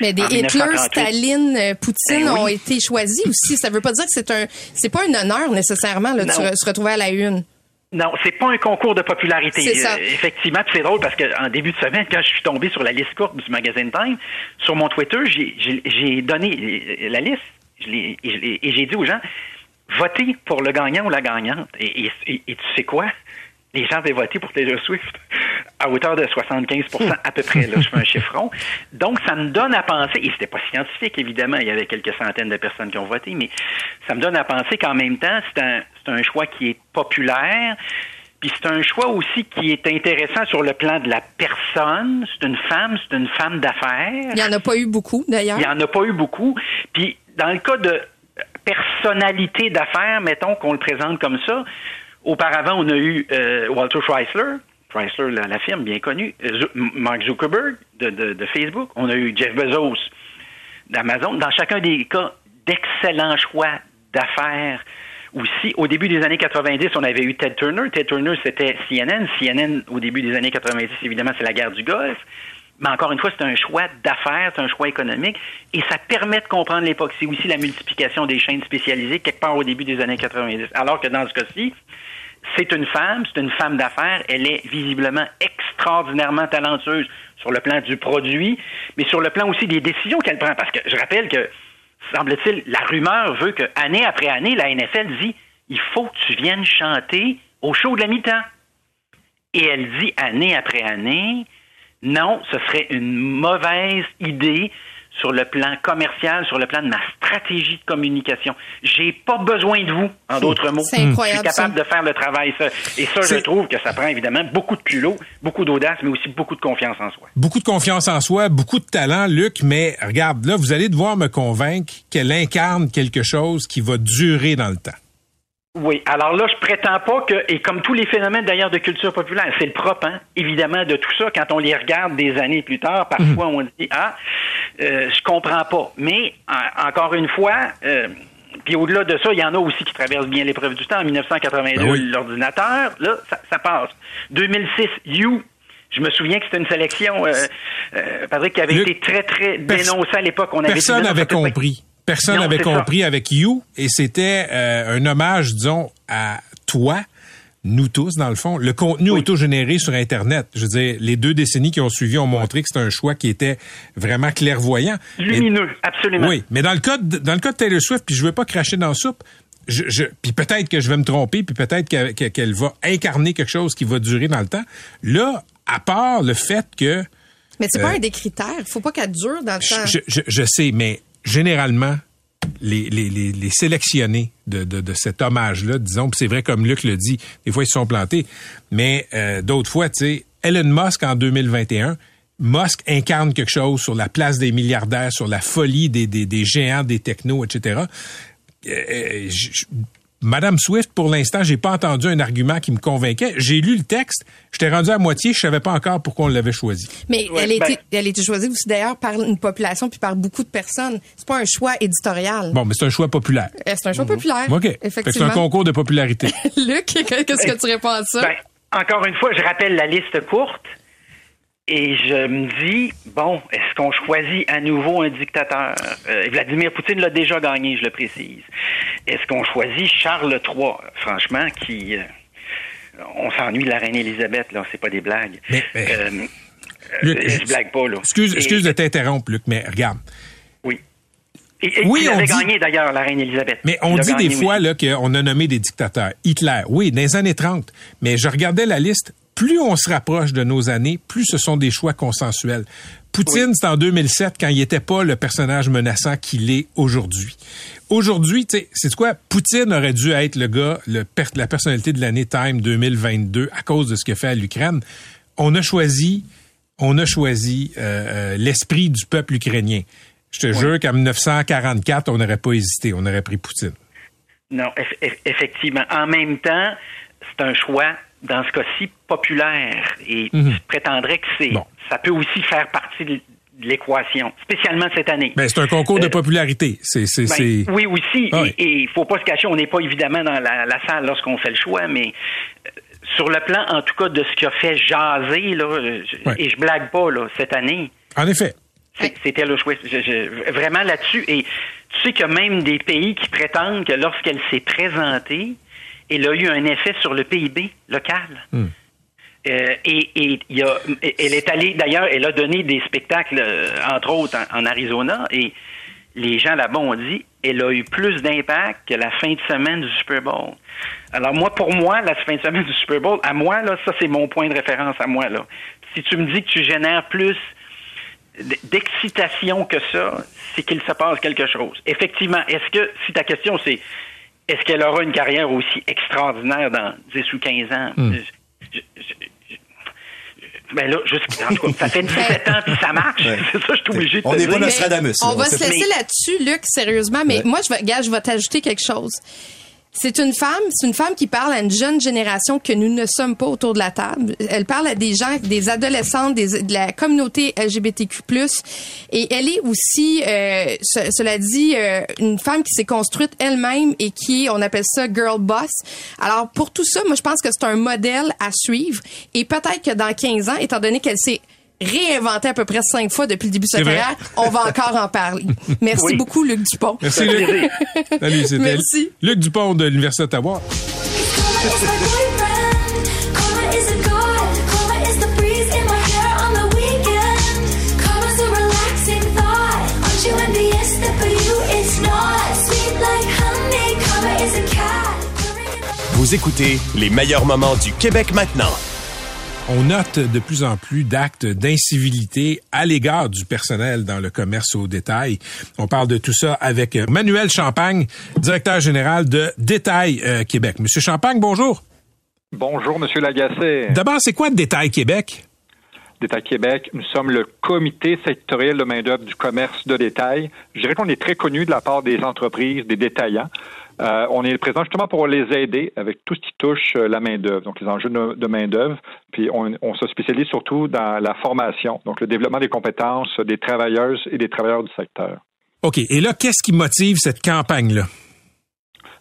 Mais des Hitler, Staline, euh, Poutine ben ont été choisis aussi. Ça veut pas dire que c'est un, c'est pas un honneur nécessairement là, de se retrouver à la une. Non, c'est pas un concours de popularité. Ça. Euh, effectivement, c'est drôle parce qu'en début de semaine, quand je suis tombé sur la liste courte du magazine Time, sur mon Twitter, j'ai donné la liste et j'ai dit aux gens, voter pour le gagnant ou la gagnante. Et, tu sais quoi? Les gens avaient voté pour Taylor Swift <laughs> à hauteur de 75% à peu près. Là, je fais un <laughs> chiffron. Donc, ça me donne à penser, et c'était pas scientifique, évidemment, il y avait quelques centaines de personnes qui ont voté, mais ça me donne à penser qu'en même temps, c'est un, un choix qui est populaire, puis c'est un choix aussi qui est intéressant sur le plan de la personne. C'est une femme, c'est une femme d'affaires. Il n'y en a pas eu beaucoup, d'ailleurs. Il n'y en a pas eu beaucoup. Puis, dans le cas de personnalité d'affaires, mettons qu'on le présente comme ça. Auparavant, on a eu euh, Walter Chrysler, Chrysler, la, firme bien connue, Mark Zuckerberg de, Facebook, on a eu Jeff Bezos d'Amazon. Dans chacun des cas, d'excellents choix d'affaires aussi. Au début des années 90, on avait eu Ted Turner. Ted Turner, c'était CNN. CNN, au début des années 90, évidemment, c'est la guerre du Golfe. Mais encore une fois, c'est un choix d'affaires, c'est un choix économique, et ça permet de comprendre l'époque. C'est aussi la multiplication des chaînes spécialisées quelque part au début des années 90. Alors que dans ce cas-ci, c'est une femme, c'est une femme d'affaires, elle est visiblement extraordinairement talentueuse sur le plan du produit, mais sur le plan aussi des décisions qu'elle prend. Parce que je rappelle que, semble-t-il, la rumeur veut que année après année, la NFL dit il faut que tu viennes chanter au show de la mi-temps. Et elle dit année après année, non, ce serait une mauvaise idée sur le plan commercial, sur le plan de ma stratégie de communication. J'ai pas besoin de vous, en d'autres mots. C'est incroyable, Je suis capable ça. de faire le travail. Ça. Et ça, je trouve que ça prend évidemment beaucoup de culot, beaucoup d'audace, mais aussi beaucoup de confiance en soi. Beaucoup de confiance en soi, beaucoup de talent, Luc, mais regarde, là, vous allez devoir me convaincre qu'elle incarne quelque chose qui va durer dans le temps. Oui, alors là, je prétends pas que, et comme tous les phénomènes d'ailleurs de culture populaire, c'est le propre, hein, évidemment, de tout ça. Quand on les regarde des années plus tard, parfois on dit ah, euh, je comprends pas. Mais en- encore une fois, euh, puis au-delà de ça, il y en a aussi qui traversent bien l'épreuve du temps. En 1982, Ben oui. l'ordinateur, là, ça, ça passe. 2006, You. Je me souviens que c'était une sélection, euh, euh, Patrick, qui avait Luc, été très, très dénoncée à l'époque. On avait dit, Personne n'avait compris. Personne n'avait ça. compris avec You et c'était euh, un hommage, disons, à toi, nous tous, dans le fond. Le contenu autogénéré sur Internet, je veux dire, les deux décennies qui ont suivi ont montré que c'était un choix qui était vraiment clairvoyant. Mais- Lumineux, absolument. oui, mais dans le cas de, dans le cas de Taylor Swift, puis je veux pas cracher dans la soupe, je, je, puis peut-être que je vais me tromper, puis peut-être qu'elle que- qu'elle va incarner quelque chose qui va durer dans le temps. Là, à part le fait que Mais c'est pas Euh, un des critères. Faut pas qu'elle dure dans le temps. je, je, je sais, mais généralement, les, les, les, sélectionnés de, de, de cet hommage-là, disons, c'est vrai comme Luc le dit, des fois ils se sont plantés, mais euh, d'autres fois, tu sais, Elon Musk en 2021, Musk incarne quelque chose sur la place des milliardaires, sur la folie des, des, des géants, des technos, etc. Madame Swift, pour l'instant, j'ai pas entendu un argument qui me convainquait. J'ai lu le texte, j'étais rendu à moitié, je savais pas encore pourquoi on l'avait choisi. Mais Ouais, elle, a ben- été, elle été choisie aussi d'ailleurs par une population puis par beaucoup de personnes. C'est pas un choix éditorial. Bon, mais c'est un choix populaire. Euh, C'est un choix populaire. OK. C'est un concours de popularité. <laughs> Luc, qu'est-ce que tu réponds à ça? Ben, encore une fois, je rappelle la liste courte et je me dis, bon, est-ce qu'on choisit à nouveau un dictateur? Euh, Vladimir Poutine l'a déjà gagné, je le précise. Est-ce qu'on choisit Charles III? Franchement, qui... euh, on s'ennuie de la reine Élisabeth, là, c'est pas des blagues. Mais- mais- Euh, Luc, je blague pas, là. Excuse, Et- de t'interrompre, Luc, mais regarde. Oui. Et, et Oui, il on avait dit- gagné, d'ailleurs, la reine Élisabeth? Mais on dit des fois là qu'on a nommé des dictateurs. Hitler, oui, dans les années 30. Mais je regardais la liste. Plus on se rapproche de nos années, plus ce sont des choix consensuels. Poutine, c'est en 2007 quand il n'était pas le personnage menaçant qu'il est aujourd'hui. Aujourd'hui, tu sais, c'est quoi? Poutine aurait dû être le gars, le per- la personnalité de l'année Time 2022 à cause de ce qu'il a fait à l'Ukraine. On a choisi, on a choisi euh, euh, l'esprit du peuple ukrainien. Je te jure qu'en 1944, on n'aurait pas hésité, on aurait pris Poutine. Non, eff- eff- effectivement. En même temps, c'est un choix, dans ce cas-ci, populaire. Et je prétendrais que c'est. Bon. ça peut aussi faire partie de l'équation, spécialement cette année. Ben, c'est un concours de Euh, popularité. C'est, Ben, c'est... oui, aussi. Ah oui. Et il faut pas se cacher, on n'est pas évidemment dans la, la salle lorsqu'on fait le choix, mais euh, sur le plan, en tout cas, de ce qui a fait jaser, là, je- Ouais. et je blague pas, là, cette année, En effet. C'était le choix. Je- je- vraiment là-dessus. Et tu sais qu'il y a même des pays qui prétendent que lorsqu'elle s'est présentée, elle a eu un effet sur le PIB local. Hmm. Euh, et et il y a, elle est allée, d'ailleurs, elle a donné des spectacles, euh, entre autres, en, en Arizona, et les gens là-bas ont dit, elle a eu plus d'impact que la fin de semaine du Super Bowl. Alors moi, pour moi, la fin de semaine du Super Bowl, à moi, là, ça c'est mon point de référence à moi. Là. Si tu me dis que tu génères plus d'excitation que ça, c'est qu'il se passe quelque chose. Effectivement, est-ce que, si ta question c'est, est-ce qu'elle aura une carrière aussi extraordinaire dans 10 ou 15 ans? Hmm. Je- je- ben là, juste, en tout cas, ça fait 17 ans puis ça marche. Ouais. <laughs> C'est ça, je suis obligé de On n'est pas. Nostradamus. On là. va se laisser là-dessus, Luc, sérieusement. Mais Ouais. moi, je vais, gars, je vais t'ajouter quelque chose. C'est une femme, c'est une femme qui parle à une jeune génération que nous ne sommes pas autour de la table. Elle parle à des gens, des adolescentes, des, de la communauté LGBTQ+. Et elle est aussi, euh, ce- cela dit, euh, une femme qui s'est construite elle-même et qui on appelle ça girl boss. Alors pour tout ça, moi je pense que c'est un modèle à suivre. Et peut-être que dans 15 ans, étant donné qu'elle s'est réinventée à peu près cinq fois depuis le début de sa carrière, on va encore en parler. Merci Oui. beaucoup, Luc Dupont. Merci, Luc. Salut, c'était Merci. Luc Dupont de l'Université d'Ottawa. Vous écoutez les meilleurs moments du Québec maintenant. On note de plus en plus d'actes d'incivilité à l'égard du personnel dans le commerce au détail. On parle de tout ça avec Manuel Champagne, directeur général de Détail euh, Québec. Monsieur Champagne, bonjour. Bonjour, Monsieur Lagacé. D'abord, c'est quoi Détail Québec? Détail Québec, nous sommes le comité sectoriel de main-d'œuvre du commerce de détail. Je dirais qu'on est très connu de la part des entreprises, des détaillants. Euh, on est présent justement pour les aider avec tout ce qui touche euh, la main-d'œuvre, donc les enjeux de, main-d'œuvre. Puis on, on, se spécialise surtout dans la formation, donc le développement des compétences des travailleuses et des travailleurs du secteur. OK. Et là, qu'est-ce qui motive cette campagne-là?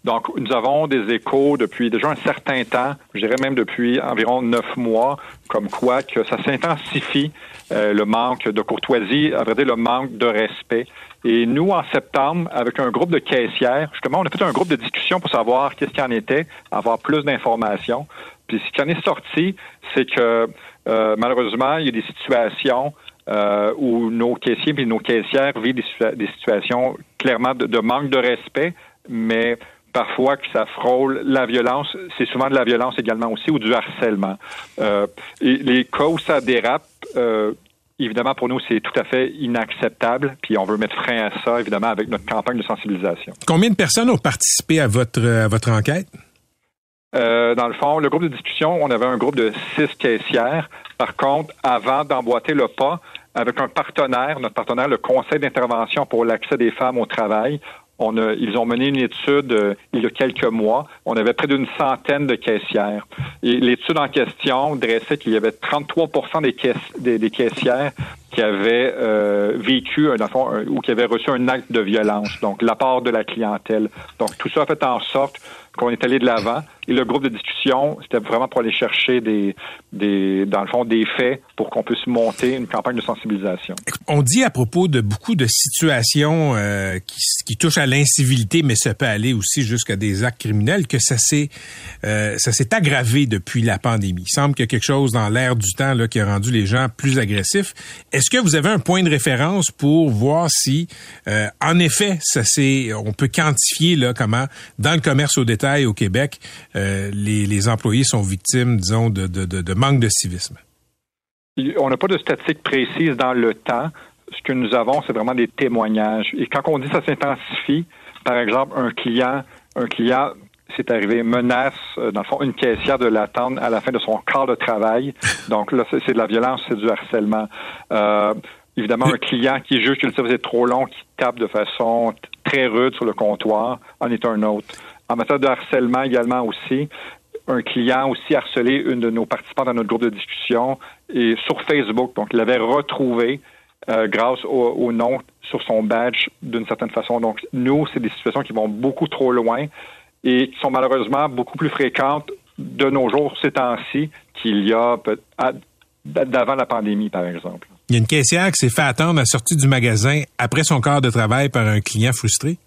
Donc, nous avons des échos depuis déjà un certain temps, je dirais même depuis environ neuf mois, comme quoi que ça s'intensifie, euh, le manque de courtoisie, à vrai dire, le manque de respect. Et nous, en septembre, avec un groupe de caissières, justement, on a fait un groupe de discussion pour savoir qu'est-ce qu'il en était, avoir plus d'informations. Puis ce qui en est sorti, c'est que euh, malheureusement, il y a des situations euh, où nos caissiers et nos caissières vivent des, des situations clairement de, de manque de respect, mais parfois que ça frôle la violence. C'est souvent de la violence également aussi ou du harcèlement. Euh, et les cas où ça dérape, euh, évidemment, pour nous, c'est tout à fait inacceptable. Puis on veut mettre frein à ça, évidemment, avec notre campagne de sensibilisation. Combien de personnes ont participé à votre, à votre enquête? Euh, dans le fond, le groupe de discussion, on avait un groupe de six caissières. Par contre, avant d'emboîter le pas, avec un partenaire, notre partenaire, le Conseil d'intervention pour l'accès des femmes au travail, on a, ils ont mené une étude euh, il y a quelques mois. On avait près d'une centaine de caissières. Et l'étude en question dressait qu'il y avait 33 des, caisses, des, caissières qui avaient euh, vécu un, ou qui avaient reçu un acte de violence. Donc, la part de la clientèle. Donc, tout ça a fait en sorte qu'on est allé de l'avant. Et le groupe de discussion, c'était vraiment pour aller chercher des, des, dans le fond, des faits pour qu'on puisse monter une campagne de sensibilisation. On dit à propos de beaucoup de situations euh, qui, qui touchent à l'incivilité, mais ça peut aller aussi jusqu'à des actes criminels, que ça s'est euh, ça s'est aggravé depuis la pandémie. Il semble qu'il y a quelque chose dans l'air du temps là, qui a rendu les gens plus agressifs. Est-ce que vous avez un point de référence pour voir si, euh, en effet, ça c'est, on peut quantifier là comment dans le commerce au détail au Québec, euh, les, les, employés sont victimes, disons, de, de, de, de manque de civisme? On n'a pas de statistiques précises dans le temps. Ce que nous avons, c'est vraiment des témoignages. Et quand on dit ça s'intensifie, par exemple, un client, un client c'est arrivé, menace, euh, dans le fond, une caissière de l'attendre à la fin de son quart de travail. <laughs> Donc là, c'est de la violence, c'est du harcèlement. Euh, évidemment, un client qui juge que le service est trop long, qui tape de façon très rude sur le comptoir, en est un autre. En matière de harcèlement également aussi, un client aussi harcelé une de nos participants dans notre groupe de discussion et sur Facebook. Donc, il l'avait retrouvé euh, grâce au, nom sur son badge d'une certaine façon. Donc, nous, c'est des situations qui vont beaucoup trop loin et qui sont malheureusement beaucoup plus fréquentes de nos jours ces temps-ci qu'il y a d'avant la pandémie, par exemple. Il y a une caissière qui s'est fait attendre à la sortie du magasin après son quart de travail par un client frustré?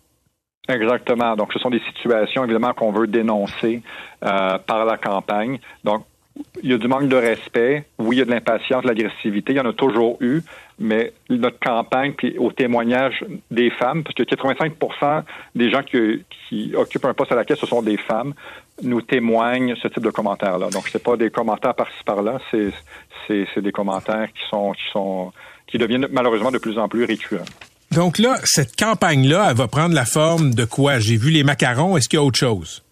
Exactement. Donc, ce sont des situations, évidemment, qu'on veut dénoncer euh, par la campagne. Donc, il y a du manque de respect. Oui, il y a de l'impatience, de l'agressivité. Il y en a toujours eu. Mais notre campagne, puis au témoignage des femmes, parce que 85% des gens qui, qui, occupent un poste à la caisse, ce sont des femmes, nous témoignent ce type de commentaires-là. Donc, c'est pas des commentaires par-ci par-là, c'est, des commentaires qui sont, qui sont, qui deviennent malheureusement de plus en plus récurrents. Donc là, cette campagne-là, elle va prendre la forme de quoi? J'ai vu les macarons. Est-ce qu'il y a autre chose?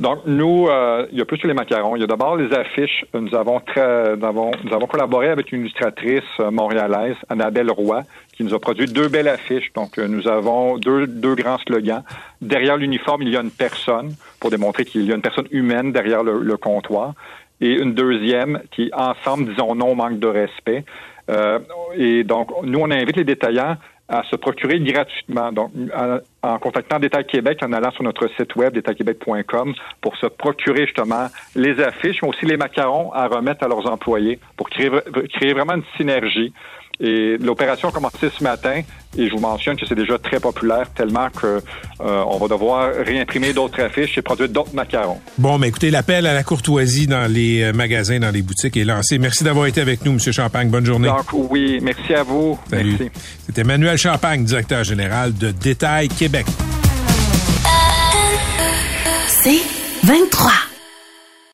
Donc, nous, euh, il y a plus que les macarons. Il y a d'abord les affiches. Nous avons, très, nous avons, nous avons collaboré avec une illustratrice montréalaise, Annabelle Roy, qui nous a produit deux belles affiches. Donc, nous avons deux, deux grands slogans. Derrière l'uniforme, il y a une personne, pour démontrer qu'il y a une personne humaine derrière le, le comptoir. Et une deuxième qui, ensemble, disons non, manque de respect. Euh, et donc, nous, on invite les détaillants à se procurer gratuitement. Donc, en, en, contactant Détail Québec, en allant sur notre site web, détailquebec.com, pour se procurer justement les affiches, mais aussi les macarons à remettre à leurs employés pour créer, créer vraiment une synergie. Et l'opération a commencé ce matin et je vous mentionne que c'est déjà très populaire tellement que euh, on va devoir réimprimer d'autres affiches et produire d'autres macarons. Bon, mais écoutez, l'appel à la courtoisie dans les euh, magasins, dans les boutiques est lancé. Merci d'avoir été avec nous, Monsieur Champagne. Bonne journée. Donc oui, merci à vous. Salut. Merci. C'était Manuel Champagne, directeur général de Détail Québec. C'est 23.